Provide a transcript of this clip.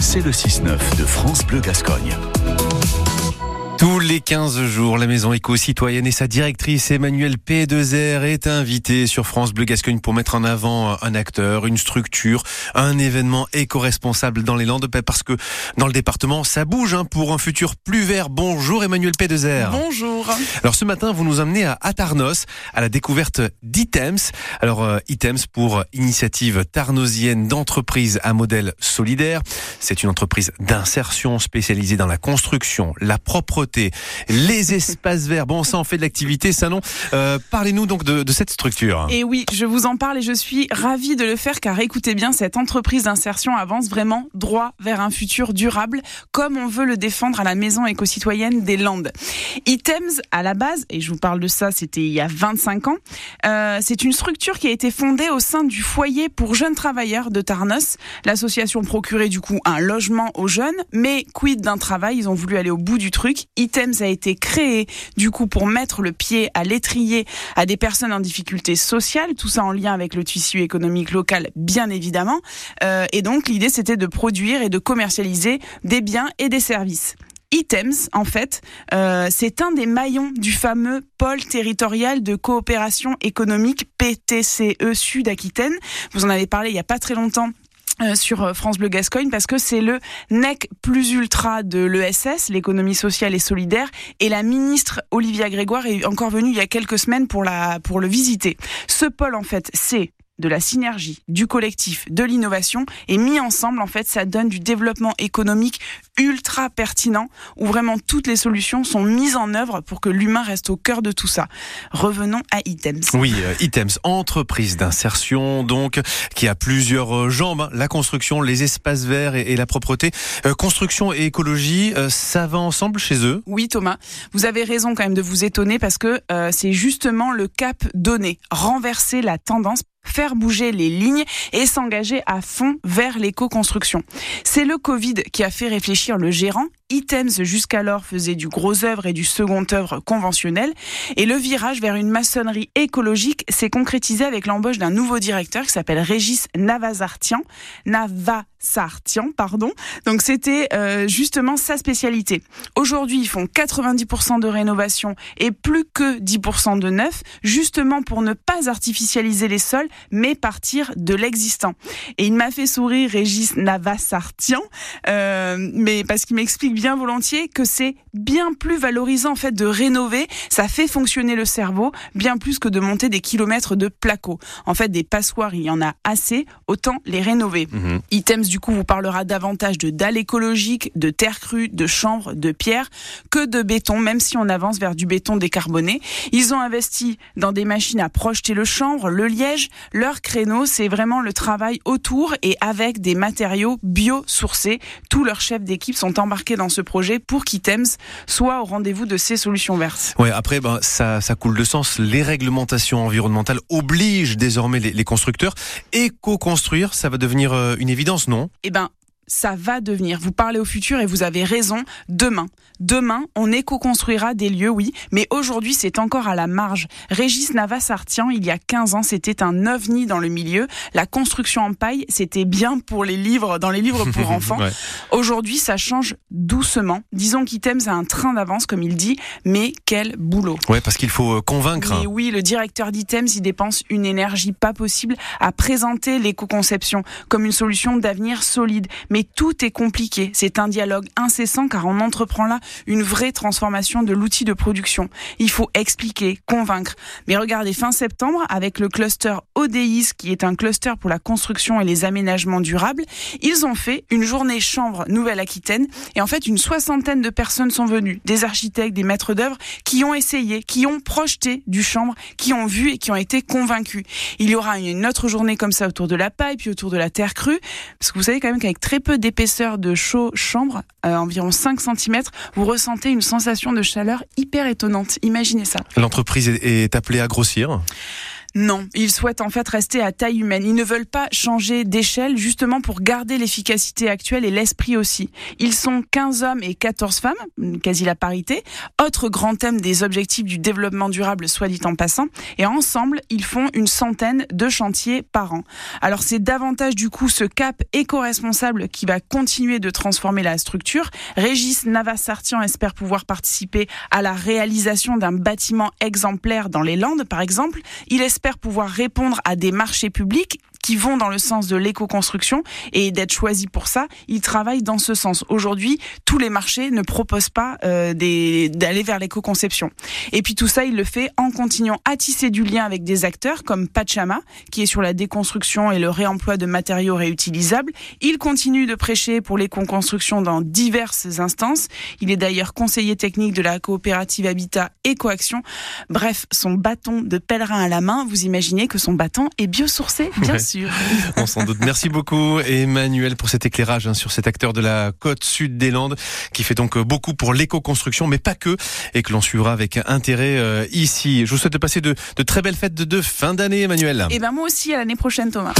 C'est le 6-9 de France Bleu Gascogne. Tous les 15 jours, la maison éco-citoyenne et sa directrice Emmanuelle P2R est invitée sur France Bleu Gascogne pour mettre en avant un acteur, une structure, un événement éco-responsable dans les Landes parce que dans le département, ça bouge hein, pour un futur plus vert. Bonjour Emmanuelle P2R. Bonjour. Alors ce matin, vous nous emmenez à Atarnos à la découverte d'Items. Alors euh, Items pour initiative tarnosienne d'entreprise à modèle solidaire. C'est une entreprise d'insertion spécialisée dans la construction, la propreté les espaces verts. Bon, ça en fait de l'activité, ça non. Euh, parlez-nous donc de, cette structure. Et oui, je vous en parle et je suis ravie de le faire car écoutez bien, cette entreprise d'insertion avance vraiment droit vers un futur durable comme on veut le défendre à la maison éco-citoyenne des Landes. Items, à la base, et je vous parle de ça, c'était il y a 25 ans, euh, c'est une structure qui a été fondée au sein du foyer pour jeunes travailleurs de Tarnos. L'association procurait du coup un logement aux jeunes, mais quid d'un travail, ils ont voulu aller au bout du truc Items a été créé du coup pour mettre le pied à l'étrier à des personnes en difficulté sociale, tout ça en lien avec le tissu économique local bien évidemment. Euh, et donc l'idée c'était de produire et de commercialiser des biens et des services. Items, en fait, euh, c'est un des maillons du fameux pôle territorial de coopération économique PTCE Sud-Aquitaine. Vous en avez parlé il n'y a pas très longtemps euh, sur euh, France Bleu Gascogne parce que c'est le NEC plus ultra de l'ESS, l'économie sociale et solidaire, et la ministre Olivia Grégoire est encore venue il y a quelques semaines pour la pour le visiter. Ce pôle en fait, c'est de la synergie, du collectif, de l'innovation et mis ensemble, en fait, ça donne du développement économique ultra pertinent où vraiment toutes les solutions sont mises en œuvre pour que l'humain reste au cœur de tout ça. Revenons à Items. Oui, euh, Items, entreprise d'insertion donc qui a plusieurs euh, jambes, hein. la construction, les espaces verts et, la propreté. Euh, construction et écologie, ça va ensemble chez eux? Oui Thomas, vous avez raison quand même de vous étonner parce que c'est justement le cap donné, renverser la tendance faire bouger les lignes et s'engager à fond vers l'éco-construction. C'est le Covid qui a fait réfléchir le gérant Items jusqu'alors faisait du gros œuvre et du second œuvre conventionnel et le virage vers une maçonnerie écologique s'est concrétisé avec l'embauche d'un nouveau directeur qui s'appelle Régis Navazartian. Navasartian, pardon. Donc c'était euh, justement sa spécialité. Aujourd'hui, ils font 90% de rénovation et plus que 10% de neuf, justement pour ne pas artificialiser les sols, mais partir de l'existant. Et il m'a fait sourire Régis Navasartian, euh, mais parce qu'il m'explique bien volontiers que c'est bien plus valorisant en fait de rénover. Ça fait fonctionner le cerveau bien plus que de monter des kilomètres de placo. En fait, des passoires, il y en a assez, autant les rénover. Mhm. Items du coup vous parlera davantage de dalles écologiques, de terre crue, de chanvre, de pierre que de béton, même si on avance vers du béton décarboné. Ils ont investi dans des machines à projeter le chanvre, le liège. Leur créneau, c'est vraiment le travail autour et avec des matériaux biosourcés. Tous leurs chefs d'équipe sont embarqués dans ce projet pour qu'Items soit au rendez-vous de ces solutions vertes. Ouais, après, ben, ça, ça coule de sens. Les réglementations environnementales obligent désormais les, les constructeurs. Éco-construire, ça va devenir euh, une évidence, non? Eh ben, ça va devenir. Vous parlez au futur et vous avez raison. Demain, demain, on éco-construira des lieux, oui, mais aujourd'hui, c'est encore à la marge. Régis Navas-Artian, il y a 15 ans, c'était un ovni dans le milieu. La construction en paille, c'était bien pour les livres, dans les livres pour enfants. Aujourd'hui, ça change doucement. Disons qu'Items a un train d'avance, comme il dit, mais quel boulot. Ouais, parce qu'il faut euh, convaincre. Mais oui, le directeur d'Items, il dépense une énergie pas possible à présenter l'éco-conception comme une solution d'avenir solide mais tout est compliqué. C'est un dialogue incessant car on entreprend là une vraie transformation de l'outil de production. Il faut expliquer, convaincre. Mais regardez, fin septembre, avec le cluster ODIS, qui est un cluster pour la construction et les aménagements durables, ils ont fait une journée chambre Nouvelle-Aquitaine et en fait une soixantaine de personnes sont venues, des architectes, des maîtres d'œuvre, qui ont essayé, qui ont projeté du chambre, qui ont vu et qui ont été convaincus. Il y aura une autre journée comme ça autour de la paille, puis autour de la terre crue, parce que vous savez quand même qu'avec très peu d'épaisseur de chaud chambre, euh, environ 5 cm, vous ressentez une sensation de chaleur hyper étonnante. Imaginez ça. L'entreprise est appelée à grossir Non, ils souhaitent en fait rester à taille humaine. Ils ne veulent pas changer d'échelle justement pour garder l'efficacité actuelle et l'esprit aussi. Ils sont 15 hommes et 14 femmes, quasi la parité. Autre grand thème des objectifs du développement durable, soit dit en passant. Et ensemble, ils font une centaine de chantiers par an. Alors c'est davantage du coup ce cap éco-responsable qui va continuer de transformer la structure. Régis Navassartian espère pouvoir participer à la réalisation d'un bâtiment exemplaire dans les Landes, par exemple. Il espère pouvoir répondre à des marchés publics qui vont dans le sens de l'éco-construction et d'être choisi pour ça, ils travaillent dans ce sens. Aujourd'hui, tous les marchés ne proposent pas euh, d'aller vers l'éco-conception. Et puis tout ça, il le fait en continuant à tisser du lien avec des acteurs comme Pachama, qui est sur la déconstruction et le réemploi de matériaux réutilisables. Il continue de prêcher pour l'éco-construction dans diverses instances. Il est d'ailleurs conseiller technique de la coopérative Habitat Écoaction. Bref, son bâton de pèlerin à la main, vous imaginez que son bâton est biosourcé, bien sûr. On s'en doute. Merci beaucoup Emmanuel pour cet éclairage hein, sur cet acteur de la côte sud des Landes qui fait donc beaucoup pour l'éco-construction, mais pas que, et que l'on suivra avec intérêt euh, ici. Je vous souhaite de passer de, très belles fêtes de, fin d'année Emmanuel. Et eh ben moi aussi à l'année prochaine Thomas.